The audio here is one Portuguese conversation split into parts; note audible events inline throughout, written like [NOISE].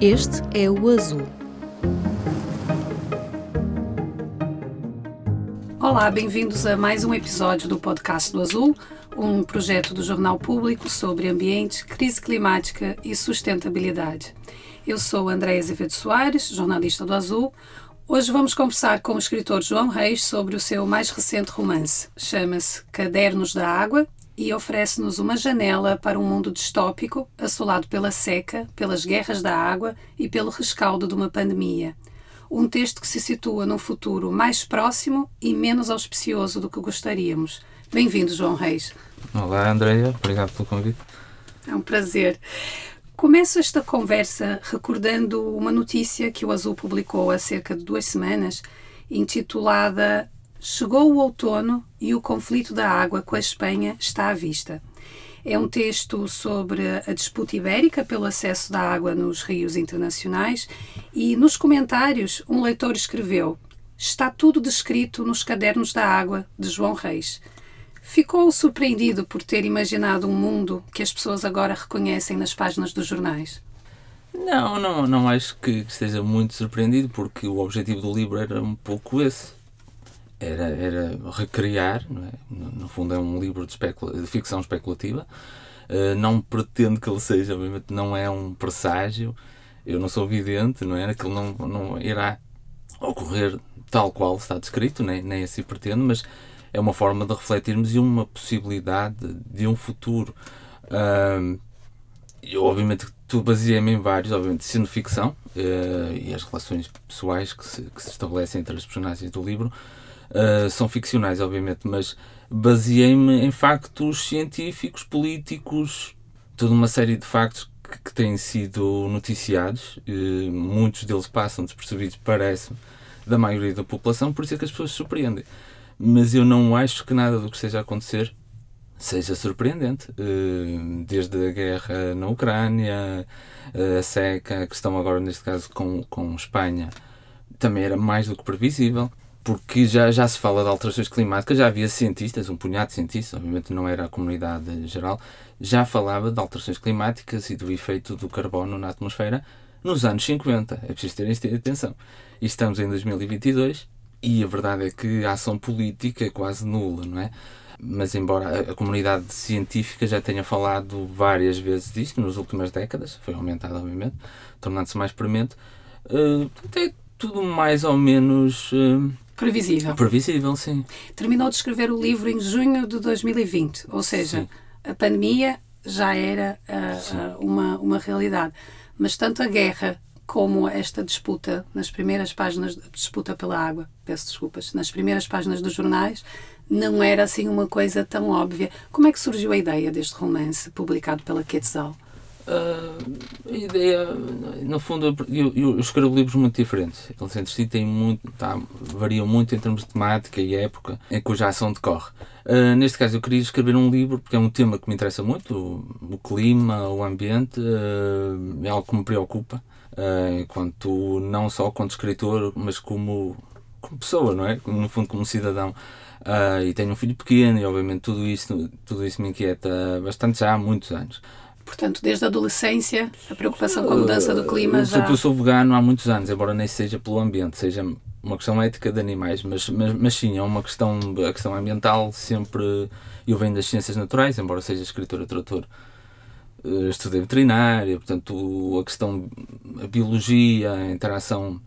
Este é o Azul. Olá, bem-vindos a mais um episódio do Podcast do Azul, um projeto do Jornal Público sobre ambiente, crise climática e sustentabilidade. Eu sou Andréa Azevedo Soares, jornalista do Azul. Hoje vamos conversar com o escritor João Reis sobre o seu mais recente romance. Chama-se Cadernos da Água e oferece-nos uma janela para um mundo distópico, assolado pela seca, pelas guerras da água e pelo rescaldo de uma pandemia. Um texto que se situa num futuro mais próximo e menos auspicioso do que gostaríamos. Bem-vindo, João Reis. Olá, Andréia. Obrigado pelo convite. É um prazer. Começo esta conversa recordando uma notícia que o Azul publicou há cerca de duas semanas, intitulada Chegou o outono e o conflito da água com a Espanha está à vista. É um texto sobre a disputa ibérica pelo acesso da água nos rios internacionais e nos comentários um leitor escreveu: Está tudo descrito nos cadernos da água de João Reis. Ficou surpreendido por ter imaginado um mundo que as pessoas agora reconhecem nas páginas dos jornais? Não, não, não acho que esteja muito surpreendido, porque o objetivo do livro era um pouco esse era, era recriar, é? no, fundo é um livro de, especula de ficção especulativa, uh, não pretendo que ele seja, obviamente não é um presságio, eu não sou vidente, não é? Aquilo não, não irá ocorrer tal qual está descrito, nem, nem assim pretendo, mas é uma forma de refletirmos e uma possibilidade de um futuro. Uh, eu, obviamente, tudo baseia-me em vários, obviamente, sendo ficção uh, e as relações pessoais que se, que se estabelecem entre as personagens do livro, uh, são ficcionais, obviamente, mas baseei-me em factos científicos, políticos, toda uma série de factos que, que têm sido noticiados. Muitos deles passam despercebidos, parece da maioria da população, por isso é que as pessoas se surpreendem. Mas eu não acho que nada do que esteja a acontecer seja surpreendente. Uh, desde a guerra na Ucrânia, a seca, a questão agora, neste caso, com, com Espanha, também era mais do que previsível porque já, já se fala de alterações climáticas, já havia cientistas, um punhado de cientistas, obviamente não era a comunidade geral, já falava de alterações climáticas e do efeito do carbono na atmosfera nos anos 50. É preciso ter atenção. E estamos em 2022 e a verdade é que a ação política é quase nula, não é? Mas embora a, comunidade científica já tenha falado várias vezes disto nas últimas décadas, foi aumentada obviamente, tornando-se mais premente, uh, é tudo mais ou menos... Uh, Previsível. Previsível, sim. Terminou de escrever o livro em junho de 2020, ou seja, sim. a pandemia já era uh, uh, uma, uma realidade. Mas tanto a guerra como esta disputa, nas primeiras páginas, disputa pela água, peço desculpas, nas primeiras páginas dos jornais, não era assim uma coisa tão óbvia. Como é que surgiu a ideia deste romance publicado pela Quetzal? Uh, a ideia, no fundo, eu, eu, escrevo livros muito diferentes. Eles entre si têm muito, tá, variam muito em termos de temática e época em cuja ação decorre. Uh, neste caso, eu queria escrever um livro porque é um tema que me interessa muito: o, o clima, o ambiente, uh, é algo que me preocupa, enquanto não só quanto escritor, mas como, como pessoa, não é? No fundo, como cidadão. e tenho um filho pequeno e, obviamente, tudo isso, tudo isso me inquieta bastante já há muitos anos. Portanto, desde a adolescência, a preocupação com a mudança do clima já... Eu sou vegano há muitos anos, embora nem seja pelo ambiente, seja uma questão ética de animais, mas, mas, mas sim, é uma questão, a questão ambiental sempre... Eu venho das ciências naturais, embora seja escritor ou trator, eh, estudei veterinária, portanto, a questão, a biologia, a interação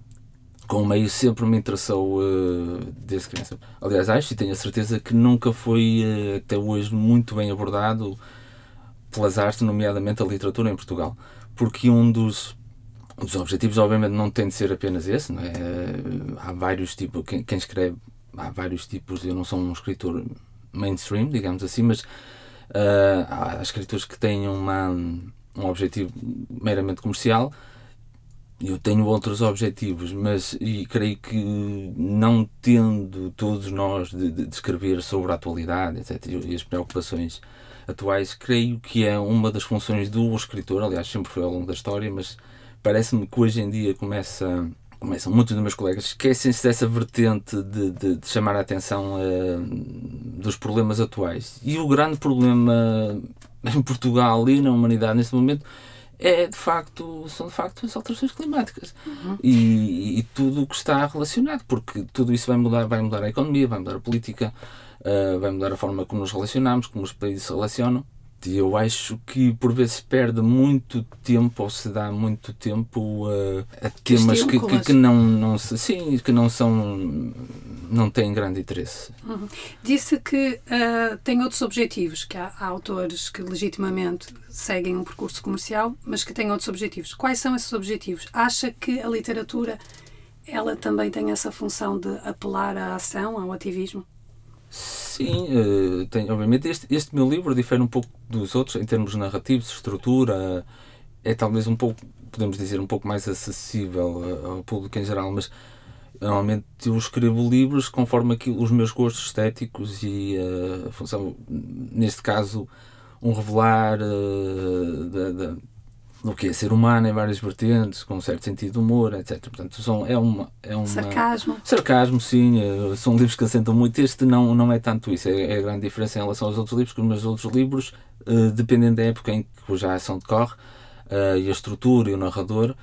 com o meio sempre me interessou uh, desde criança. Aliás, acho e tenho a certeza que nunca foi uh, até hoje muito bem abordado pelas artes, nomeadamente a literatura em Portugal. Porque um dos, um dos objetivos, obviamente, não tem de ser apenas esse, não é? Há vários tipos, quem, quem escreve, há vários tipos, eu não sou um escritor mainstream, digamos assim, mas uh, há escritores que têm uma, um objetivo meramente comercial. Eu tenho outros objetivos, mas e creio que não tendo todos nós de, de, de escrever sobre a atualidade, etc., e as preocupações atuais, creio que é uma das funções do escritor, aliás, sempre foi ao longo da história, mas parece-me que hoje em dia começa começam muitos dos meus colegas esquecem-se dessa vertente de, de, de, chamar a atenção uh, dos problemas atuais. E o grande problema [LAUGHS] em Portugal e na humanidade neste momento é de facto, são de facto as alterações climáticas uhum. e, e, tudo o que está relacionado, porque tudo isso vai mudar, vai mudar a economia, vai mudar a política, uh, vai mudar a forma como nos relacionamos, como os países se relacionam. E eu acho que por vezes perde muito tempo ou se dá muito tempo uh, a temas que, que, que, não, não, sim, que não são não têm grande interesse. Uhum. Disse que uh, tem outros objetivos, que há, há, autores que legitimamente seguem um percurso comercial, mas que têm outros objetivos. Quais são esses objetivos? Acha que a literatura ela também tem essa função de apelar à ação, ao ativismo? Sim, uh, tem, obviamente este, este meu livro difere um pouco dos outros em termos narrativos, estrutura, é talvez um pouco, podemos dizer, um pouco mais acessível eh, ao público em geral, mas normalmente eu escrevo livros conforme aquilo, os meus gostos estéticos e a função, neste caso, um revelar uh, da, da, do que é ser humano em várias vertentes, com um certo sentido de humor, etc. Portanto, são, é uma, é uma. Sarcasmo. Sarcasmo, sim. Uh, são livros que assentam muito. Este não, não é tanto isso. É, é a grande diferença em relação aos outros livros, que os outros livros, dependendo da época em que já a ação decorre, e a estrutura e o narrador,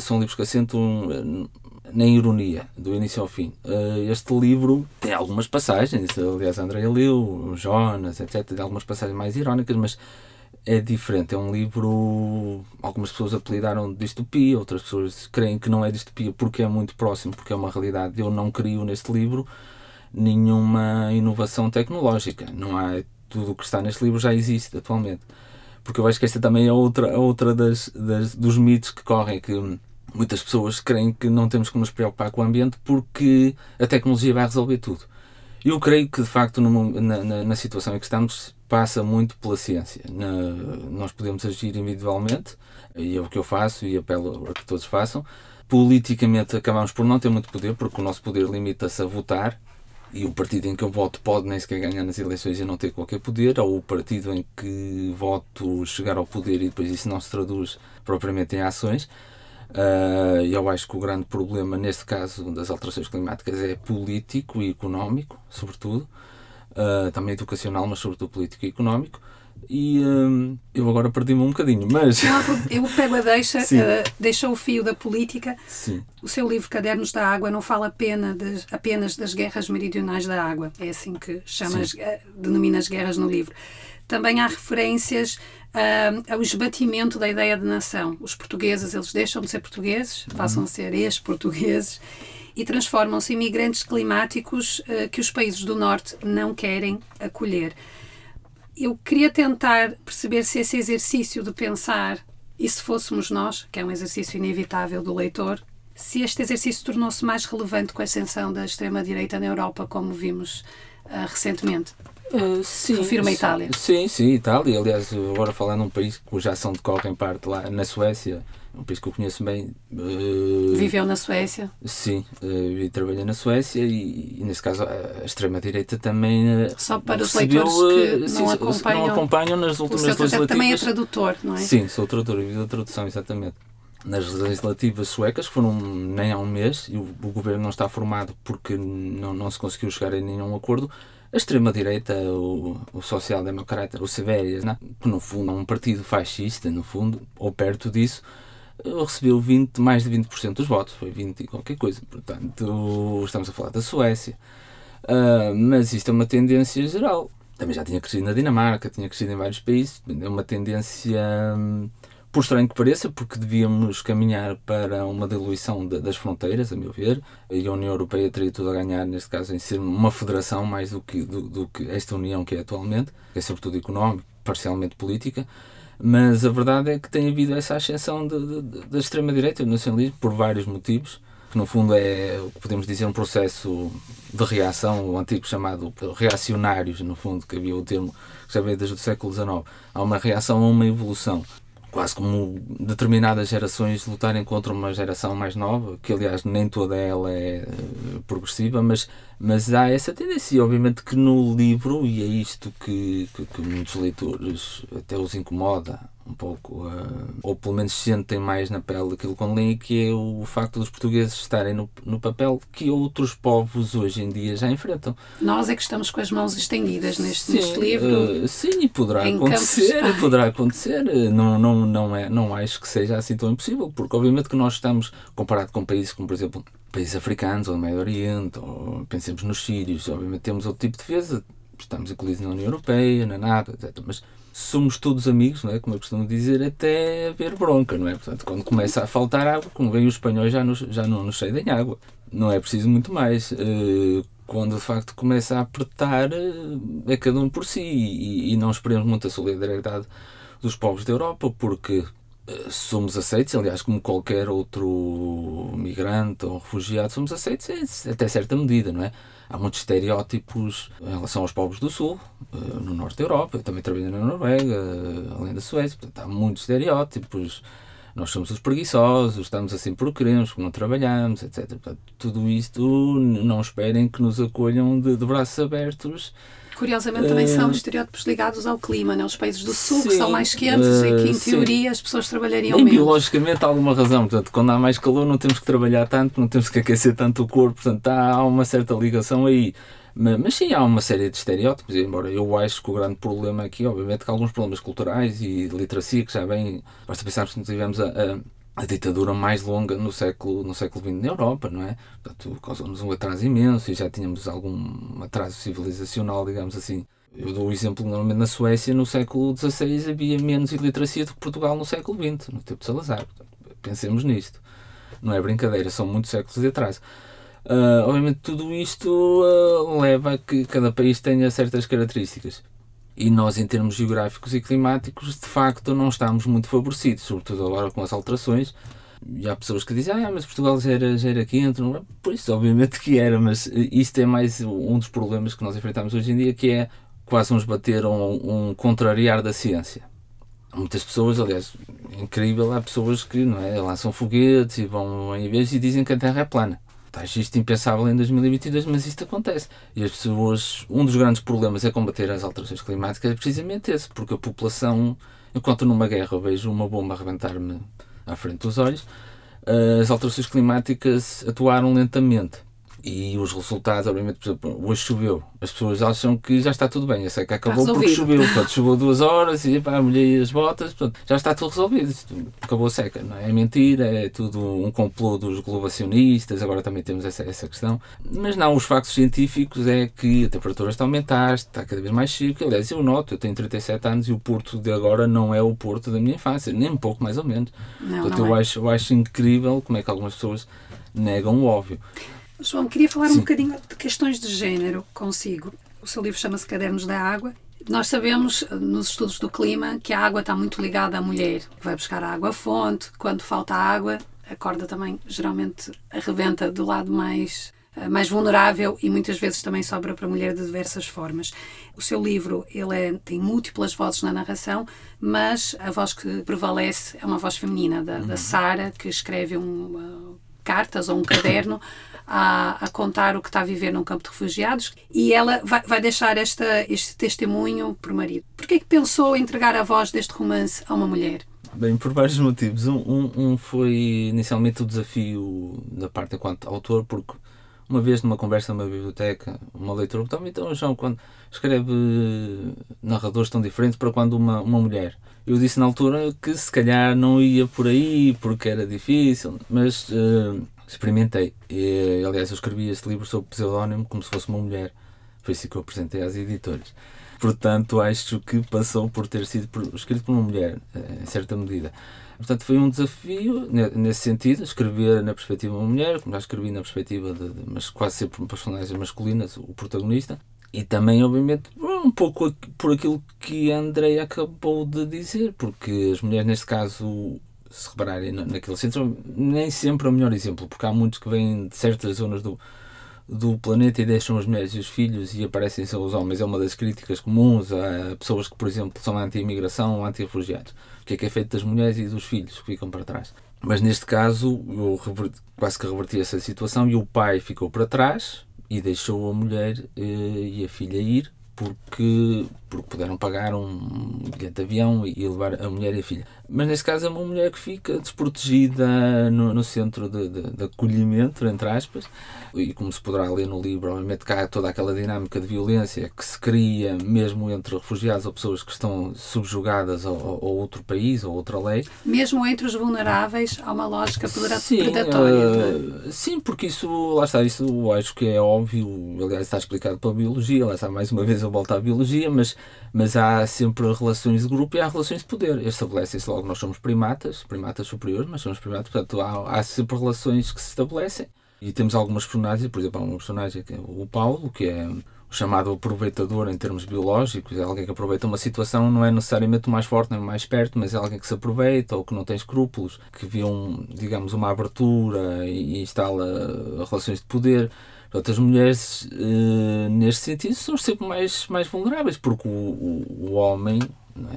são livros que assentam na ironia, do início ao fim. Uh, este livro tem algumas passagens, aliás, a Andrea leu, o Jonas, etc. Tem algumas passagens mais irónicas, mas é diferente. É um livro. Algumas pessoas apelidaram de distopia, outras pessoas creem que não é distopia porque é muito próximo, porque é uma realidade. Eu não crio neste livro nenhuma inovação tecnológica. Não há. Tudo o que está neste livro já existe atualmente. Porque eu acho que esta também é outra, outra das, das dos mitos que correm. que muitas pessoas creem que não temos que nos preocupar com o ambiente porque a tecnologia vai resolver tudo. Eu creio que, de facto, na, na, na, situação em que estamos, passa muito pela ciência. Nós podemos agir individualmente, e é o que eu faço e apelo a que todos façam. Politicamente, acabamos por não ter muito poder, porque o nosso poder limita-se a votar, e o partido em que eu voto pode nem sequer ganhar nas eleições e não ter qualquer poder, ou o partido em que voto chegar ao poder e depois isso não se traduz propriamente em ações. Uh, eu acho que o grande problema, neste caso das alterações climáticas, é político e económico, sobretudo. Uh, também educacional, mas sobretudo político e económico. E uh, eu agora perdi-me um bocadinho, mas. Não, [LAUGHS] eu pego a deixa, uh, deixa o fio da política. Sim. O seu livro Cadernos da Água não fala apenas das, apenas das guerras meridionais da água. É assim que chama as, denomina as guerras no livro. Também há referências ao esbatimento da ideia de nação. Os portugueses, eles deixam de ser portugueses, passam a ser ex-portugueses e transformam-se em imigrantes climáticos uh, que os países do Norte não querem acolher. Eu queria tentar perceber se esse exercício de pensar, e se fôssemos nós, que é um exercício inevitável do leitor, se este exercício tornou-se mais relevante com a ascensão da extrema-direita na Europa, como vimos uh, recentemente. Uh, sim, Refiro-me à Itália. Sim, sim, Itália. Aliás, agora falar num país cuja ação decorre em parte lá na Suécia, um país que eu conheço bem. Uh, Viveu na Suécia? Sim, uh, e trabalhei na Suécia e, e nesse caso, a extrema-direita também. Uh, Só para os leitores que não, sim, acompanham, não acompanham nas últimas legislativas. Também é tradutor, não é? Sim, sou tradutor, vivo da tradução, exatamente nas legislativas suecas, que foram nem há um mês, e o, o governo não está formado porque não, não se conseguiu chegar a nenhum acordo a extrema-direita, o, o social-democrata, o Severias, né? que no fundo é um partido fascista, no fundo, ou perto disso, recebeu 20, mais de 20% dos votos, foi 20 e qualquer coisa. Portanto, estamos a falar da Suécia. Uh, mas isto é uma tendência geral. Também já tinha crescido na Dinamarca, tinha crescido em vários países. É uma tendência. Hum, por estranho que pareça, porque devíamos caminhar para uma diluição de, das fronteiras, a meu ver, e a União Europeia teria tudo a ganhar, neste caso, em ser uma federação mais do que, do, do que esta União que é atualmente, que é sobretudo económica, parcialmente política, mas a verdade é que tem havido essa ascensão da extrema-direita, do nacionalismo, por vários motivos, que no fundo é o que podemos dizer um processo de reação, o antigo chamado reacionários, no fundo, que havia o termo que já veio desde o século XIX. Há uma reação a uma evolução quase como determinadas gerações lutarem contra uma geração mais nova, que aliás nem toda ela é eh, progressiva, mas, mas há essa tendência. Obviamente que no livro, e é isto que, que, que muitos leitores até os incomoda, um pouco, uh, ou pelo menos sentem mais na pele aquilo que leem, que é o facto dos portugueses estarem no, no papel que outros povos hoje em dia já enfrentam. Nós é que estamos com as mãos estendidas neste, sim, neste livro. Uh, sim, e poderá acontecer, campos... poderá acontecer. Não, não, não, é, não acho que seja assim tão impossível, porque obviamente que nós estamos, comparado com países como, por exemplo, países africanos ou do Médio Oriente, ou pensemos nos sírios, obviamente temos outro tipo de defesa, estamos incluídos na União Europeia, na NATO, etc. Mas somos todos amigos, não é? como eu costumo dizer, até haver bronca, não é? Portanto, quando começa a faltar água, como vem os espanhóis já, nos, já não nos cedem água. Não é preciso muito mais. Eh, quando de facto começa a apertar, é cada um por si e, e não esperemos muito a solidariedade dos povos da Europa, porque somos aceitos, aliás, como qualquer outro migrante ou refugiado, somos aceitos até certa medida, não é? há muitos estereótipos em relação aos povos do Sul, eh, no Norte da Europa. Eu também trabalhei na Noruega, eh, além da Suécia. Portanto, há muitos estereótipos. Nós somos os preguiçosos, estamos assim porque queremos, não trabalhamos, etc. Portanto, tudo isto não esperem que nos acolham de, de braços abertos Curiosamente também são eh, estereótipos ligados ao clima, né? os países do sul sim, que são mais quentes uh, e que em teoria sim. as pessoas trabalhariam e menos. biologicamente há alguma razão, portanto quando há mais calor não temos que trabalhar tanto, não temos que aquecer tanto o corpo, portanto há uma certa ligação aí. Mas, mas sim, há uma série de estereótipos, embora eu acho que o grande problema aqui, obviamente, que há alguns problemas culturais e de literacia que já vem, basta pensarmos que tivemos a, a a ditadura mais longa no século, no século XX na Europa, não é? Portanto, causou-nos um atraso imenso e já tínhamos algum atraso civilizacional, digamos assim. Eu dou o exemplo, normalmente na Suécia, no século XVI havia menos iliteracia do que Portugal no século XX, no tempo de Salazar. Portanto, pensemos nisto. Não é brincadeira, são muitos séculos de atraso. Uh, obviamente, tudo isto uh, leva a que cada país tenha certas características. E nós, em termos geográficos e climáticos, de facto, não estamos muito favorecidos, sobretudo agora com as alterações. E há pessoas que dizem, ah, mas Portugal já era, já era quente. Não? Por isso, obviamente que era, mas isto é mais um dos problemas que nós enfrentamos hoje em dia, que é quase uns bater um, um contrariar da ciência. Muitas pessoas, aliás, incrível, há pessoas que não é, lançam foguetes e vão em vez e dizem que a Terra é plana. Acho isto impensável em 2022, mas isto acontece. E as pessoas, um dos grandes problemas é combater as alterações climáticas, é precisamente esse, porque a população, enquanto numa guerra vejo uma bomba arrebentar-me à frente dos olhos, as alterações climáticas atuaram lentamente. E os resultados, obviamente, por exemplo, hoje choveu. As pessoas acham que já está tudo bem. Sei que acabou porque choveu. Portanto, choveu duas horas e pá, molhei as botas. Portanto, já está tudo resolvido. Acabou a seca. Não é? é mentira, é tudo um complô dos globacionistas. Agora também temos essa, essa questão. Mas não, os factos científicos é que a temperatura está a aumentar, está cada vez mais chique. Aliás, eu noto, eu tenho 37 anos e o Porto de agora não é o Porto da minha infância, nem um pouco mais ou menos. Não, Portanto, não eu, é. acho, eu acho incrível como é que algumas pessoas negam o óbvio. João, queria falar Sim. um bocadinho de questões de género consigo. O seu livro chama-se Cadernos da Água. Nós sabemos, nos estudos do clima, que a água está muito ligada à mulher, que vai buscar a água à fonte. Quando falta água, a corda também geralmente arrebenta do lado mais eh, mais vulnerável e muitas vezes também sobra para a mulher de diversas formas. O seu livro ele é, tem múltiplas vozes na narração, mas a voz que prevalece é uma voz feminina, da, da uhum. Sara, que escreve um, uh, cartas ou um caderno a, a, contar o que está a viver num campo de refugiados e ela vai, vai deixar esta, este testemunho para o marido. Porquê é que pensou entregar a voz deste romance a uma mulher? Bem, por vários motivos. Um, um, um, foi inicialmente o desafio da parte enquanto autor, porque uma vez numa conversa numa biblioteca, uma leitura, então, então João, quando escreve narradores tão diferentes para quando uma, uma mulher. Eu disse na altura que se calhar não ia por aí porque era difícil, mas uh, experimentei. E, aliás, eu escrevi este livro sob pseudónimo como se fosse uma mulher. Foi isso que eu apresentei às editoras. Portanto, acho que passou por ter sido escrito por uma mulher, eh, em certa medida. Portanto, foi um desafio nesse sentido, escrever na perspectiva de uma mulher, como já escrevi na perspectiva de, de mas quase sempre personagens masculinas, o protagonista. E também, obviamente, um pouco por aquilo que a Andrei acabou de dizer, porque as mulheres, neste caso, se repararem naquele centro, nem sempre é o melhor exemplo, porque há muitos que vêm de certas zonas do, do planeta e deixam as mulheres e os filhos e aparecem só os homens. É uma das críticas comuns a pessoas que, por exemplo, são anti-imigração ou anti-refugiados. O que é que é feito das mulheres e dos filhos que ficam para trás? Mas neste caso, eu quase que reverti essa situação e o pai ficou para trás, e deixou a mulher uh, e a filha ir porque, porque puderam pagar um bilhete de avião e levar a mulher e a filha. Mas neste caso é uma mulher que fica desprotegida no, no centro de, de, de, acolhimento, entre aspas, e como se poderá ler no livro, obviamente cá toda aquela dinâmica de violência que se cria mesmo entre refugiados ou pessoas que estão subjugadas a, a outro país ou outra lei. Mesmo entre os vulneráveis há uma lógica predatória. Uh, sim, porque isso, lá está, isso acho que é óbvio, aliás está explicado pela biologia, lá está mais uma vez eu volto à biologia, mas, mas há sempre relações de grupo e há relações de poder. Estabelecem-se logo, nós somos primatas, primatas superiores, mas somos primatas, portanto há, há sempre relações que se estabelecem e temos algumas personagens, por exemplo, há uma personagem que é o Paulo, que é o chamado aproveitador em termos biológicos, é alguém que aproveita uma situação, não é necessariamente o mais forte nem o mais perto, mas é alguém que se aproveita ou que não tem escrúpulos, que vê, um, digamos, uma abertura e instala relações de poder. Portanto, as mulheres, uh, neste sentido, são sempre mais, mais vulneráveis, porque o, o, o homem,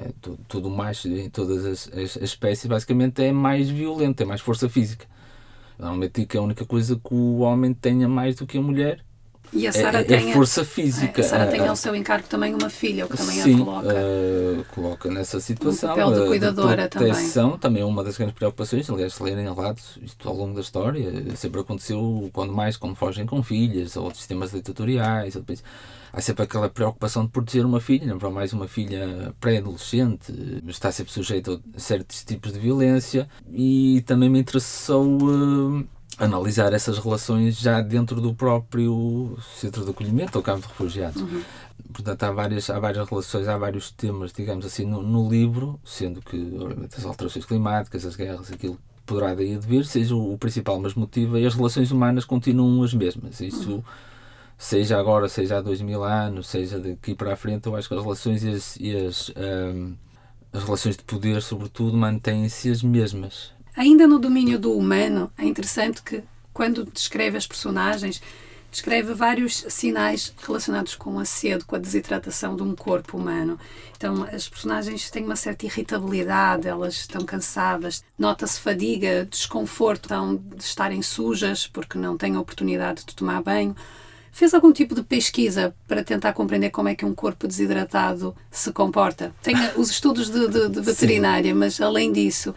é? tudo mais, em todas as, as, as espécies, basicamente é mais violento, tem mais força física. Normalmente que a única coisa que o homem tenha mais do que a mulher e a Sara é, tem é força física. A Sara tem ao seu encargo também uma filha, o que também Sim, a coloca. Uh, coloca nessa situação. O papel de cuidadora de proteção, também. também é uma das grandes preocupações. Aliás, se lerem relatos, isto ao longo da história, sempre aconteceu quando mais, quando fogem com filhas, ou de sistemas ditatoriais, ou depois, há sempre aquela preocupação de proteger uma filha, não para mais uma filha pré-adolescente, mas está sempre sujeita a certos tipos de violência. E também me interessou. Uh, analisar essas relações já dentro do próprio centro de acolhimento ou campo de refugiados. Uhum. Portanto, há várias, há várias relações, há vários temas, digamos assim, no, no livro, sendo que, obviamente, as alterações climáticas, as guerras, aquilo poderá daí advir, seja o, o principal, mas motiva, e as relações humanas continuam as mesmas. Isso, uhum. seja agora, seja há dois mil anos, seja daqui para a frente, eu acho que as relações e as, e as, um, as relações de poder, sobretudo, mantêm-se as mesmas Ainda no domínio do humano, é interessante que, quando descreve as personagens, descreve vários sinais relacionados com a sede, com a desidratação de um corpo humano. Então, as personagens têm uma certa irritabilidade, elas estão cansadas, nota-se fadiga, desconforto então, de estarem sujas porque não têm a oportunidade de tomar banho. Fez algum tipo de pesquisa para tentar compreender como é que um corpo desidratado se comporta? Tem os estudos de, de, de veterinária, Sim. mas além disso,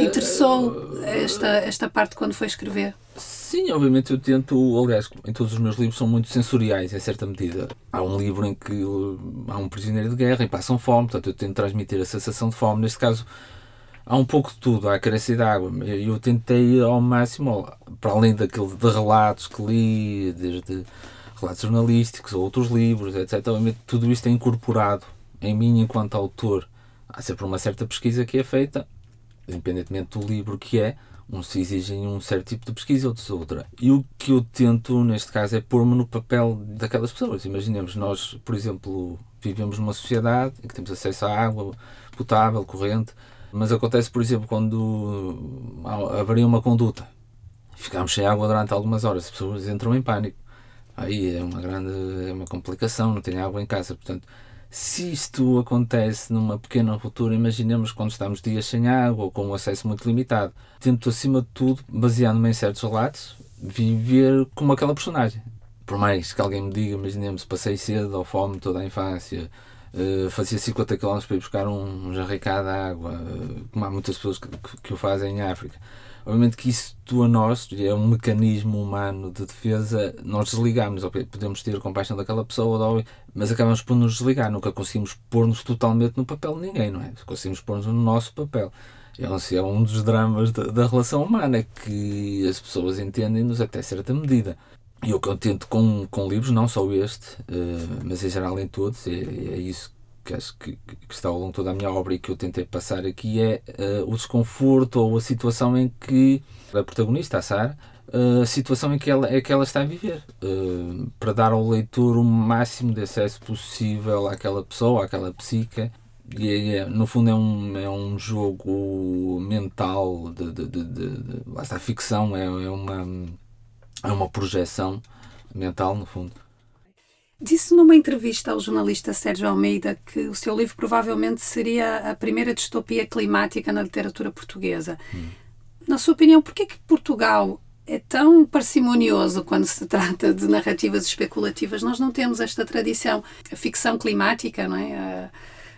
Interessou esta, esta parte quando foi escrever? Sim, obviamente eu tento, aliás, em todos os meus livros são muito sensoriais, em certa medida. Há um livro em que há um prisioneiro de guerra e passam fome, portanto eu tento transmitir a sensação de fome. Neste caso, há um pouco de tudo, há a carência de água. Eu tentei ao máximo, para além daquele de relatos que li, desde relatos jornalísticos ou outros livros, etc. Obviamente tudo isto é incorporado em mim enquanto autor. Há sempre uma certa pesquisa que é feita independentemente do livro que é, uns exigem um certo tipo de pesquisa, outros outra. E o que eu tento, neste caso, é pôr-me no papel daquelas pessoas. Imaginemos, nós, por exemplo, vivemos numa sociedade em que temos acesso à água potável, corrente, mas acontece, por exemplo, quando haveria uma conduta, ficamos sem água durante algumas horas, as pessoas entram em pânico. Aí é uma grande é uma complicação, não tem água em casa, portanto, se isto acontece numa pequena ruptura, imaginemos quando estamos dias sem água ou com um acesso muito limitado. Tento, acima de tudo, baseando-me em certos relatos, viver como aquela personagem. Por mais que alguém me diga, imaginemos, passei cedo ou fome toda a infância, uh, fazia 50 km para ir buscar um, um jarricado de água, uh, como há muitas pessoas que, que, que o fazem em África Obviamente que isso a nós, é um mecanismo humano de defesa, nós desligamos, podemos ter compaixão daquela pessoa, mas acabamos por nos desligar, nunca conseguimos pôr-nos totalmente no papel de ninguém, não é? Conseguimos pôr-nos no nosso papel. É um dos dramas da, da relação humana, é que as pessoas entendem-nos até certa medida. E o que eu tento com, com livros, não só este, uh, mas em geral em todos, é, é isso que acho que, que, está ao longo de toda a minha obra e que eu tentei passar aqui é uh, o desconforto ou a situação em que a protagonista, a Sara, uh, a situação em que ela, é que ela está a viver, uh, para dar ao leitor o máximo de acesso possível àquela pessoa, àquela psique. E é, é, no fundo é um, é um jogo mental, de, de, de, de, a ficção, é, é, uma, é uma projeção mental, no fundo. Disse numa entrevista ao jornalista Sérgio Almeida que o seu livro provavelmente seria a primeira distopia climática na literatura portuguesa. Hum. Na sua opinião, por que Portugal é tão parcimonioso quando se trata de narrativas especulativas. Nós não temos esta tradição. A ficção climática, não é?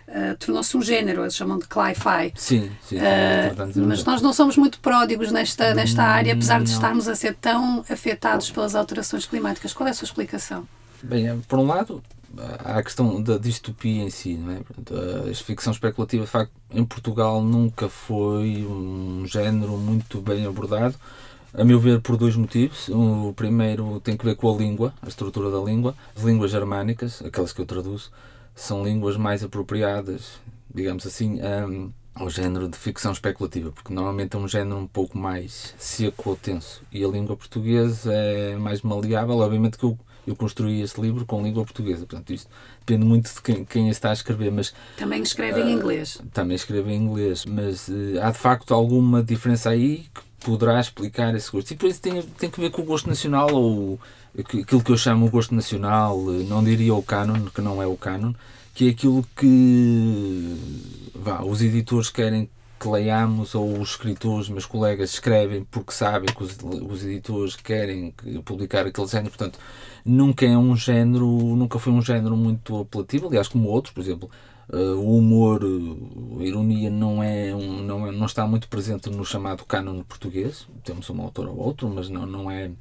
Uh, tornou-se um género, eles chamam de cli-fi. Sim, sim. Uh, mas nós não somos muito pródigos nesta, nesta área, apesar de estarmos a ser tão afetados pelas alterações climáticas. Qual é a sua explicação? Bem, é, por um lado, há a questão da distopia em si, não é? A ficção especulativa, de facto, em Portugal nunca foi um género muito bem abordado, a meu ver, por dois motivos. O primeiro tem que ver com a língua, a estrutura da língua. As línguas germânicas, aquelas que eu traduzo, são línguas mais apropriadas, digamos assim, um, ao género de ficção especulativa, porque normalmente é um género um pouco mais seco ou tenso. E a língua portuguesa é mais maleável. Obviamente que eu eu construí este livro com língua portuguesa. Portanto, isto depende muito de quem, quem está a escrever. Mas, também escreve uh, em inglês. Também escreve em inglês, mas uh, há de facto alguma diferença aí que poderá explicar esse gosto. E por isso tem, tem que ver com o gosto nacional, ou aquilo que eu chamo o gosto nacional, eh, não diria o canon, que não é o canon, que é aquilo que vá, os editores querem que leiamos ou os escritores, meus colegas, escrevem porque sabem que os, os editores querem publicar aquele género, portanto, nunca é um género, nunca foi um género muito apelativo, aliás, como outros, por exemplo, uh, o humor, a ironia não é, um, não é, não está muito presente no chamado canon português, temos um autor ou outro, mas não, não é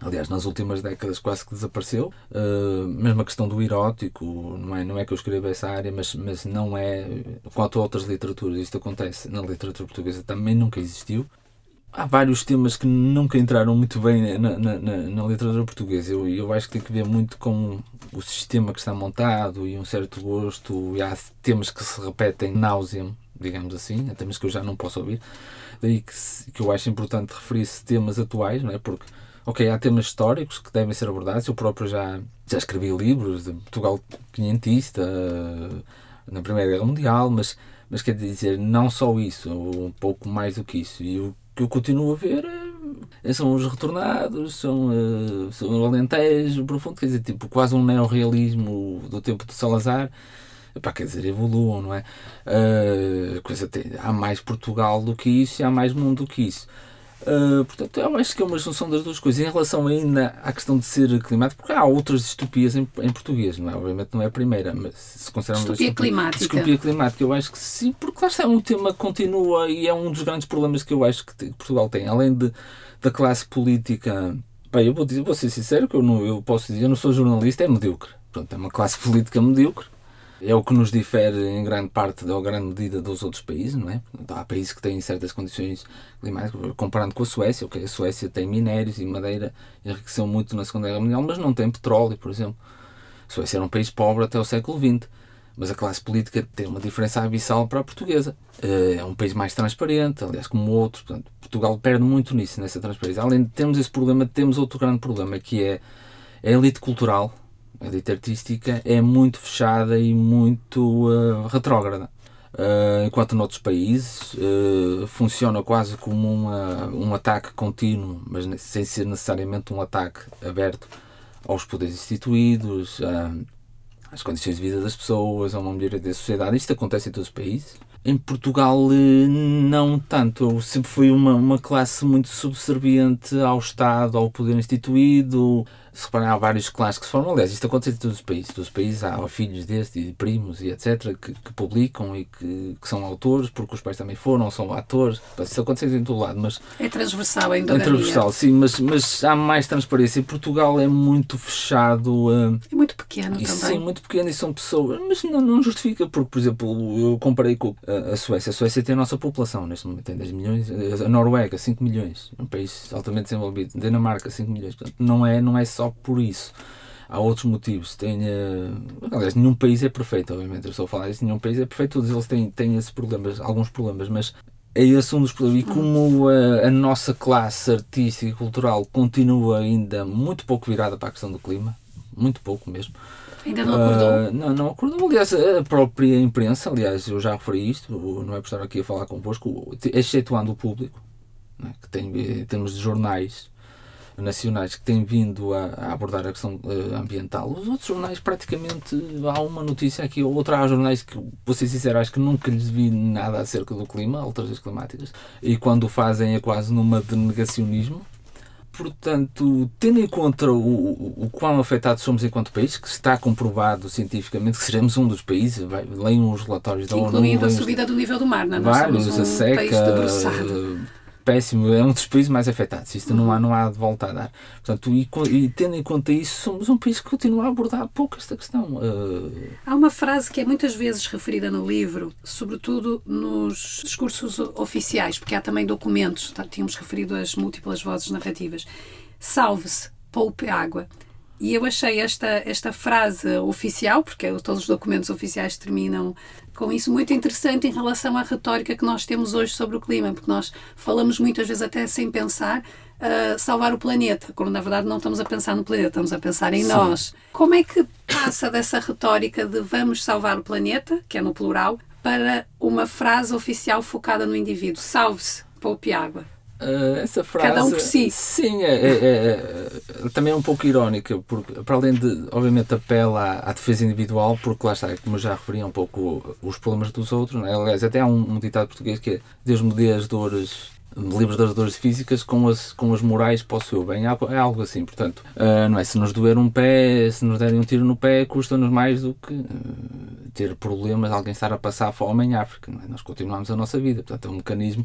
Aliás, nas últimas décadas quase que desapareceu. Uh, mesmo a questão do erótico, não é, não é que eu escreva essa área, mas, mas não é. Quanto a outras literaturas, isto acontece na literatura portuguesa, também nunca existiu. Há vários temas que nunca entraram muito bem na, na, na, na literatura portuguesa. Eu, eu acho que tem que ver muito com o sistema que está montado e um certo gosto. E há temas que se repetem náusea, digamos assim, temas que eu já não posso ouvir. Daí que, que eu acho importante referir-se temas atuais, não é? Porque ok, há temas históricos que devem ser abordados. Eu próprio já, já escrevi livros de Portugal quinhentista, uh, na Primeira Guerra Mundial, mas, mas quer dizer, não só isso, um pouco mais do que isso. E o que eu continuo a ver é, são os retornados, são, uh, são o Alentejo profundo, quer dizer, tipo, quase um neorrealismo do tempo de Salazar. Epá, quer dizer, evoluam, não é? Uh, coisa tem, há mais Portugal do que isso e há mais mundo do que isso. Uh, portanto, eu acho que é uma junção das duas coisas. Em relação ainda à questão de ser climático, porque há outras distopias em, em português, não é? Obviamente não é a primeira, mas se consideramos distopia, distopia climática. Distopia climática, eu acho que sim, porque lá está, um tema continua e é um dos grandes problemas que eu acho que Portugal tem, além de, da classe política. Bem, eu vou, dizer, vou ser sincero que eu, não, eu posso dizer, eu não sou jornalista, é medíocre. Portanto, é uma classe [LAUGHS] política medíocre é o que nos difere em grande parte ou grande medida dos outros países, não é? Há países que têm certas condições climáticas, comparando com a Suécia, ok? A Suécia tem minérios e madeira, enriqueceu muito na Segunda Guerra Mundial, mas não tem petróleo, por exemplo. A Suécia era um país pobre até o século XX, mas a classe política tem uma diferença abissal para a portuguesa. Eh, é um país mais transparente, aliás, como outros. Portanto, Portugal perde muito nisso, nessa transparência. Além de termos esse problema, temos outro grande problema, que é a elite cultural a elite artística é muito fechada e muito uh, retrógrada. Uh, enquanto noutros países uh, funciona quase como uma, um ataque contínuo, mas sem ser necessariamente um ataque aberto aos poderes instituídos, às condições de vida das pessoas, a uma melhoria da sociedade. Isto acontece em todos os países. Em Portugal, não tanto. Eu sempre fui uma, uma classe muito subserviente ao Estado, ao poder instituído, se reparem, há vários clássicos que formam. Aliás, isto acontece em todos os países. Todos os países há filhos deste, e primos e etc. que, que publicam e que, que, são autores, porque os pais também foram, são atores. Isso acontece em todo lado. Mas é transversal ainda. É transversal, sim, mas, mas há mais transparência. E Portugal é muito fechado. Uh, é muito pequeno e, também. Sim, muito pequeno e são pessoas. Mas não, não justifica, porque, por exemplo, eu comparei com a, a Suécia. A Suécia tem a nossa população neste momento, tem 10 milhões. A Noruega, 5 milhões. É um país altamente desenvolvido. Dinamarca, 5 milhões. Portanto, não é, não é só por isso. Há outros motivos. Tem, uh, aliás, nenhum país é perfeito, obviamente. Eu estou a falar isso, nenhum país é perfeito. Todos eles têm, têm esses problemas, alguns problemas, mas é esse um dos problemas. E como a, a nossa classe artística e cultural continua ainda muito pouco virada para a questão do clima, muito pouco mesmo. Ainda não acordou? Uh, não, não acordou. Aliás, a própria imprensa, aliás, eu já referi isto, não é por estar aqui a falar convosco, excetuando o público, né, que tem, em termos de jornais, nacionais que têm vindo a, a abordar a questão uh, ambiental. Os outros jornais, praticamente, há uma notícia aqui ou outra. Há jornais que, vou ser sincero, acho que nunca lhes vi nada acerca do clima, alterações climáticas, e quando o fazem é quase numa de negacionismo. Portanto, tendo em conta o, o, o quão afetados somos enquanto país, que está comprovado cientificamente que seremos um dos países, vai, leiam os relatórios da ONU. Incluindo a subida do nível do mar, não é? Vários, a seca, péssimo, é um dos países mais afetados. Isto não, há, não há de volta a dar. Portanto, e, e, tendo em conta isso, somos um país que continua a abordar pouco esta questão. Uh... Há uma frase que é muitas vezes referida no livro, sobretudo nos discursos oficiais, porque há também documentos, tá, tínhamos referido as múltiplas vozes narrativas. Salve-se, poupe água. E eu achei esta, esta frase oficial, porque todos os documentos oficiais terminam com isso, muito interessante em relação à retórica que nós temos hoje sobre o clima, porque nós falamos muitas vezes até sem pensar uh, salvar o planeta, quando na verdade não estamos a pensar no planeta, estamos a pensar em Sim. nós. Como é que passa dessa retórica de vamos salvar o planeta, que é no plural, para uma frase oficial focada no indivíduo? Salve-se, poupe água. Uh, essa frase. Cada um por si. Sim, é, é, é, é, também é um pouco irónica, porque para além de, obviamente, apela à, à, defesa individual, porque lá está, como eu já referi, um pouco os problemas dos outros. É? Aliás, até há um, um, ditado português que é Deus me dê as dores. Livres das dores físicas com as, com as morais posso eu bem. É algo assim, portanto, uh, não é? Se nos doer um pé, se nos derem um tiro no pé, custa-nos mais do que uh, ter problemas, alguém estar a passar fome em África. É? Nós continuamos a nossa vida, portanto, é um mecanismo.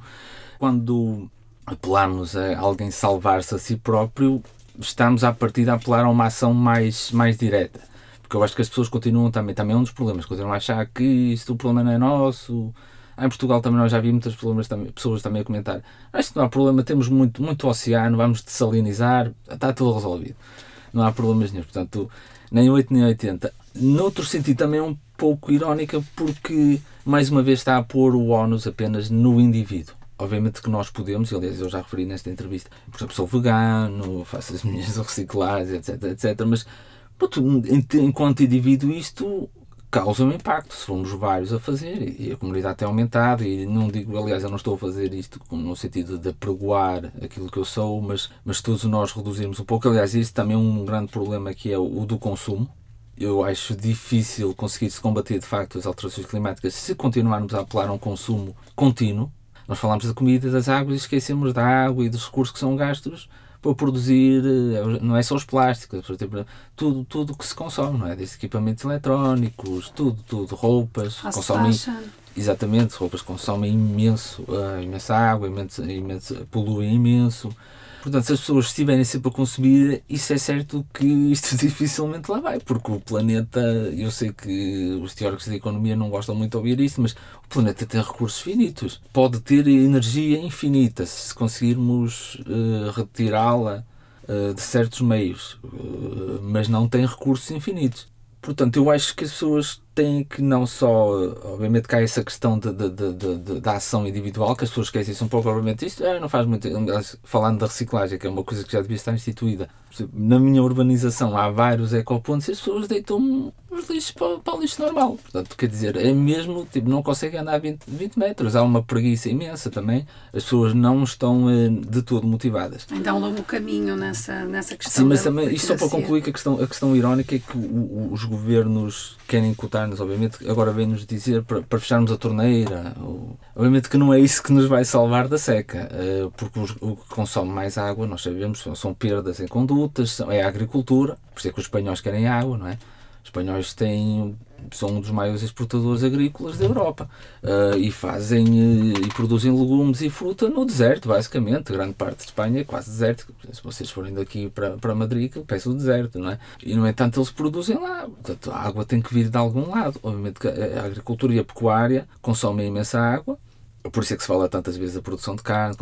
Quando apelarmos a alguém salvar-se a si próprio, estamos à partida a apelar a uma ação mais, mais direta. Porque eu acho que as pessoas continuam também, também é um dos problemas, continuam a achar que isto o problema não é nosso. Ah, em Portugal também nós já vi muitas problemas, também, pessoas também a comentar. Ah, isto não há problema, temos muito, muito oceano, vamos dessalinizar, está tudo resolvido. Não há problemas nenhum. Portanto, nem 8 nem 80. Noutro sentido também é um pouco irónica porque mais uma vez está a pôr o ónus apenas no indivíduo. Obviamente que nós podemos, e aliás eu já referi nesta entrevista, por exemplo, sou vegano, faço as [LAUGHS] minhas reciclagens, etc, etc, mas pronto, enquanto indivíduo isto causa um impacto, se formos vários a fazer, e a comunidade tem aumentado, e não digo, aliás, eu não estou a fazer isto no sentido de apregoar aquilo que eu sou, mas, mas todos nós reduzirmos um pouco, aliás, isso também é um grande problema que é o do consumo, eu acho difícil conseguir-se combater de facto as alterações climáticas se continuarmos a apelar a um consumo contínuo, nós falamos da comida das águas e esquecemos da água e dos recursos que são gastos para produzir, eh, não é só os plásticos, por exemplo, tudo, tudo que se consome, não é? Desde equipamentos eletrónicos, tudo, tudo, roupas, consomem, exatamente, roupas consomem imenso, uh, imensa água, imenso, imenso, poluem imenso. Portanto, se as pessoas estiverem sempre a consumir, isso é certo que isto [LAUGHS] dificilmente lá vai, porque o planeta, eu sei que os teóricos da economia não gostam muito de ouvir isto, mas o planeta tem recursos finitos. Pode ter energia infinita se conseguirmos uh, retirá-la uh, de certos meios, uh, mas não tem recursos infinitos. Portanto, eu acho que as pessoas têm que não só, obviamente, há essa questão de, de, de, de, da ação individual, que as pessoas esquecem um pouco, obviamente, isto ah, não faz muito. Falando da reciclagem, que é uma coisa que já devia estar instituída. Na minha urbanização há vários ecopontos e as pessoas deitam os lixos para, para o lixo normal. Portanto, quer dizer, é mesmo, tipo, não conseguem andar 20, 20 metros. Há uma preguiça imensa também. As pessoas não estão eh, de todo motivadas. Há um longo caminho nessa, nessa questão. Sim, mas também, isto só para concluir que a questão, a questão irónica é que o, os governos querem cotar-nos, obviamente, agora vem-nos dizer para, para, fecharmos a torneira. Ou, obviamente que não é isso que nos vai salvar da seca, uh, porque os, o que consome mais água, nós sabemos, são, são perdas em condutas, é a agricultura, por isso é que os espanhóis querem água, não é? Os espanhóis têm, são um dos maiores exportadores agrícolas da Europa uh, e fazem uh, e produzem legumes e fruta no deserto, basicamente. Grande parte de Espanha é quase deserto. Se vocês forem daqui para, para Madrid, peço o deserto, não é? E, no entanto, eles produzem lá. Portanto, a água tem que vir de algum lado. Obviamente que a agricultura e a pecuária consomem imensa água por isso é que se fala tantas vezes da produção de carne,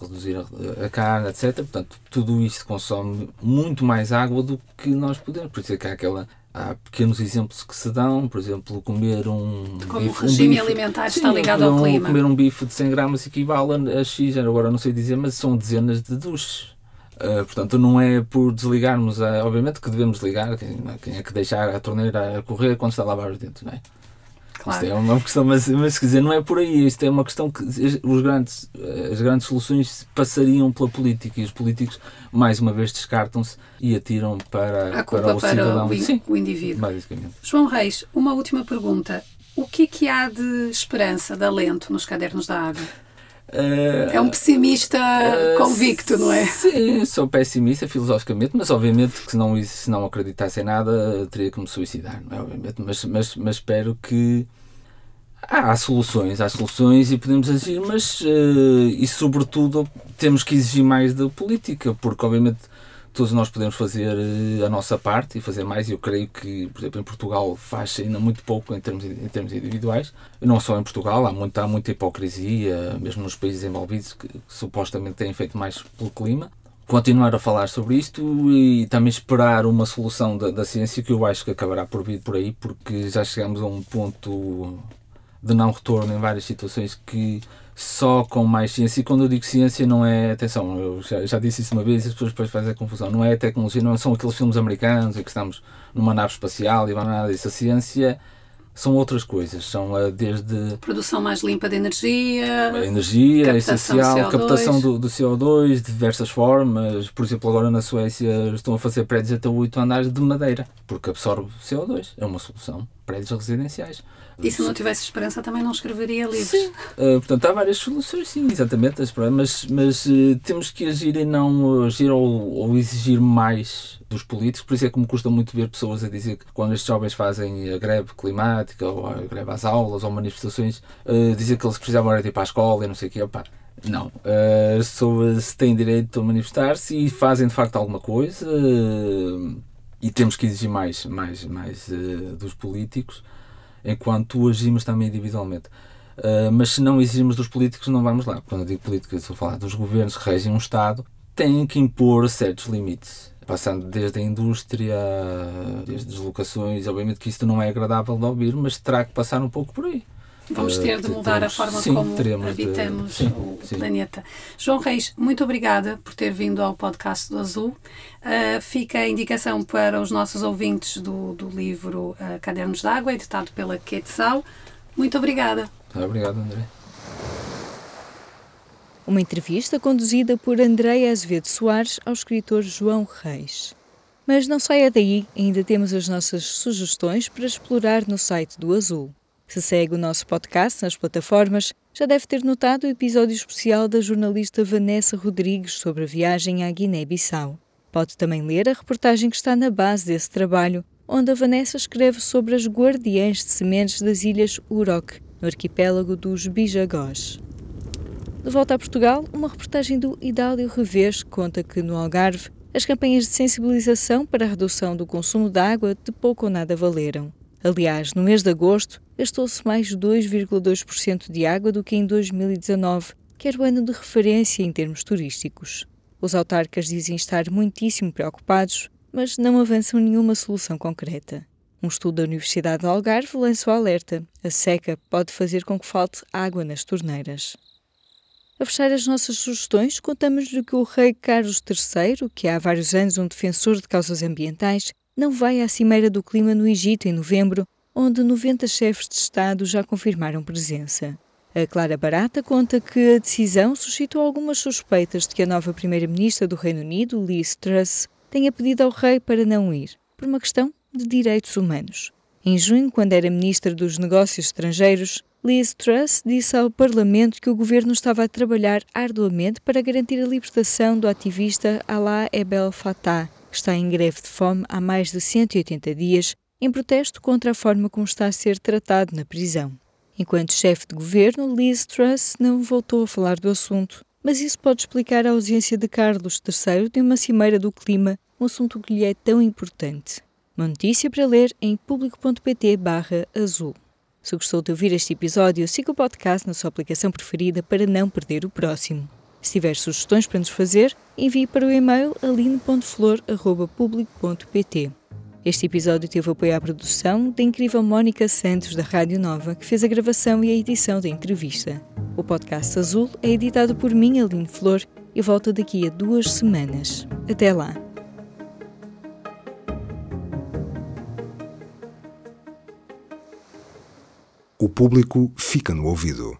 reduzir a, carne, etc. Portanto, tudo isto consome muito mais água do que nós podemos. Por isso é que há aquela. Há pequenos exemplos que se dão, por exemplo, comer um. Como bife, o regime um bife, alimentar sim, está ligado ao clima. Comer um bife de 100 gramas equivale a X, agora não sei dizer, mas são dezenas de duches. Uh, portanto, não é por desligarmos, a, obviamente que devemos ligar, quem, quem é que deixar a torneira a correr quando está a lavar os dentes, não é? Claro. Isto é uma questão, mas, mas quer dizer, não é por aí. Isto é uma questão que os grandes, as grandes soluções passariam pela política e os políticos, mais uma vez, descartam-se e atiram para, para o cidadão. O, Sim, o indivíduo. Basicamente. João Reis, uma última pergunta. O que é que há de esperança, de alento nos cadernos da água? Uh, é um pessimista uh, convicto, não é? Sim, sou pessimista filosoficamente, mas obviamente que se não, se não acreditasse em nada teria que me suicidar, não é? Obviamente, mas, mas, mas espero que há, há soluções, há soluções e podemos agir, mas uh, e sobretudo temos que exigir mais da política, porque obviamente todos nós podemos fazer eh, a nossa parte e fazer mais. Eu creio que, por exemplo, em Portugal faz ainda muito pouco em termos, em termos individuais. Não só em Portugal, há muita, há muita hipocrisia, mesmo nos países envolvidos que, que supostamente têm feito mais pelo clima. Continuar a falar sobre isto e também esperar uma solução da, da ciência que eu acho que acabará por vir por aí, porque já chegamos a um ponto de não retorno em várias situações que só com mais ciência. E quando eu digo ciência, não é. Atenção, eu já, já disse isso uma vez e as pessoas depois fazem a confusão. Não é tecnologia, não são aqueles filmes americanos em que estamos numa nave espacial e não nada disso. A ciência são outras coisas. São desde. Produção mais limpa de energia. A energia é essencial, captação do, do, CO2 de diversas formas. Por exemplo, agora na Suécia estão a fazer prédios até 8 andares de madeira, porque absorve CO2. É uma solução. Prédios residenciais. E se não tivesse esperança também não escreveria livros. Sim. Uh, portanto, há várias soluções, sim, exatamente. Mas, mas uh, temos que agir e não agir ou, ou, exigir mais dos políticos. Por isso é que me custa muito ver pessoas a dizer que quando estes jovens fazem a greve climática ou a greve às aulas ou manifestações, uh, dizer que eles precisavam ir para a escola e não sei o quê. Não. Uh, as pessoas têm direito a manifestar-se e fazem de facto alguma coisa. e temos que exigir mais, mais, mais dos políticos enquanto agimos também individualmente. Uh, mas se não exigimos dos políticos, não vamos lá. Quando eu digo políticos, estou a falar dos governos que regem um Estado, têm que impor certos limites. Passando desde a indústria, desde deslocações, obviamente que isto não é agradável de ouvir, mas terá que passar um pouco por aí. Vamos ter de mudar a forma sim, como habitamos de, sim, o sim. planeta. João Reis, muito obrigada por ter vindo ao podcast do Azul. Uh, fica a indicação para os nossos ouvintes do, do livro uh, Cadernos d'Água, editado pela Quetzal. Muito obrigada. Obrigado, André. Uma entrevista conduzida por Andréia Azevedo Soares ao escritor João Reis. Mas não saia daí, ainda temos as nossas sugestões para explorar no site do Azul. Se segue o nosso podcast nas plataformas, já deve ter notado o episódio especial da jornalista Vanessa Rodrigues sobre a viagem à Guiné-Bissau. Pode também ler a reportagem que está na base desse trabalho, onde a Vanessa escreve sobre as guardiãs de sementes das ilhas Urok, no arquipélago dos Bijagós. De volta a Portugal, uma reportagem do Idálio Revés conta que, no Algarve, as campanhas de sensibilização para a redução do consumo de água de pouco ou nada valeram. Aliás, no mês de agosto, gastou-se mais 2,2% de água do que em 2019, que era o ano de referência em termos turísticos. Os autarcas dizem estar muitíssimo preocupados, mas não avançam nenhuma solução concreta. Um estudo da Universidade de Algarve lançou alerta: a seca pode fazer com que falte água nas torneiras. A fechar as nossas sugestões, contamos-lhe que o rei Carlos III, que há vários anos um defensor de causas ambientais, não vai à Cimeira do Clima no Egito em novembro, onde 90 chefes de Estado já confirmaram presença. A Clara Barata conta que a decisão suscitou algumas suspeitas de que a nova Primeira-Ministra do Reino Unido, Liz Truss, tenha pedido ao rei para não ir, por uma questão de direitos humanos. Em junho, quando era Ministra dos Negócios Estrangeiros, Liz Truss disse ao Parlamento que o governo estava a trabalhar arduamente para garantir a libertação do ativista Alaa Ebel Fattah, está em greve de fome há mais de 180 dias, em protesto contra a forma como está a ser tratado na prisão. Enquanto chefe de governo, Liz Truss não voltou a falar do assunto, mas isso pode explicar a ausência de Carlos III de uma cimeira do clima, um assunto que lhe é tão importante. Uma notícia para ler em público.pt azul. Se gostou de ouvir este episódio, siga o podcast na sua aplicação preferida para não perder o próximo. Se tiver sugestões para nos fazer, envie para o e-mail aline.flor.public.pt. Este episódio teve apoio à produção da incrível Mónica Santos, da Rádio Nova, que fez a gravação e a edição da entrevista. O podcast Azul é editado por mim, Aline Flor, e volta daqui a duas semanas. Até lá! O público fica no ouvido.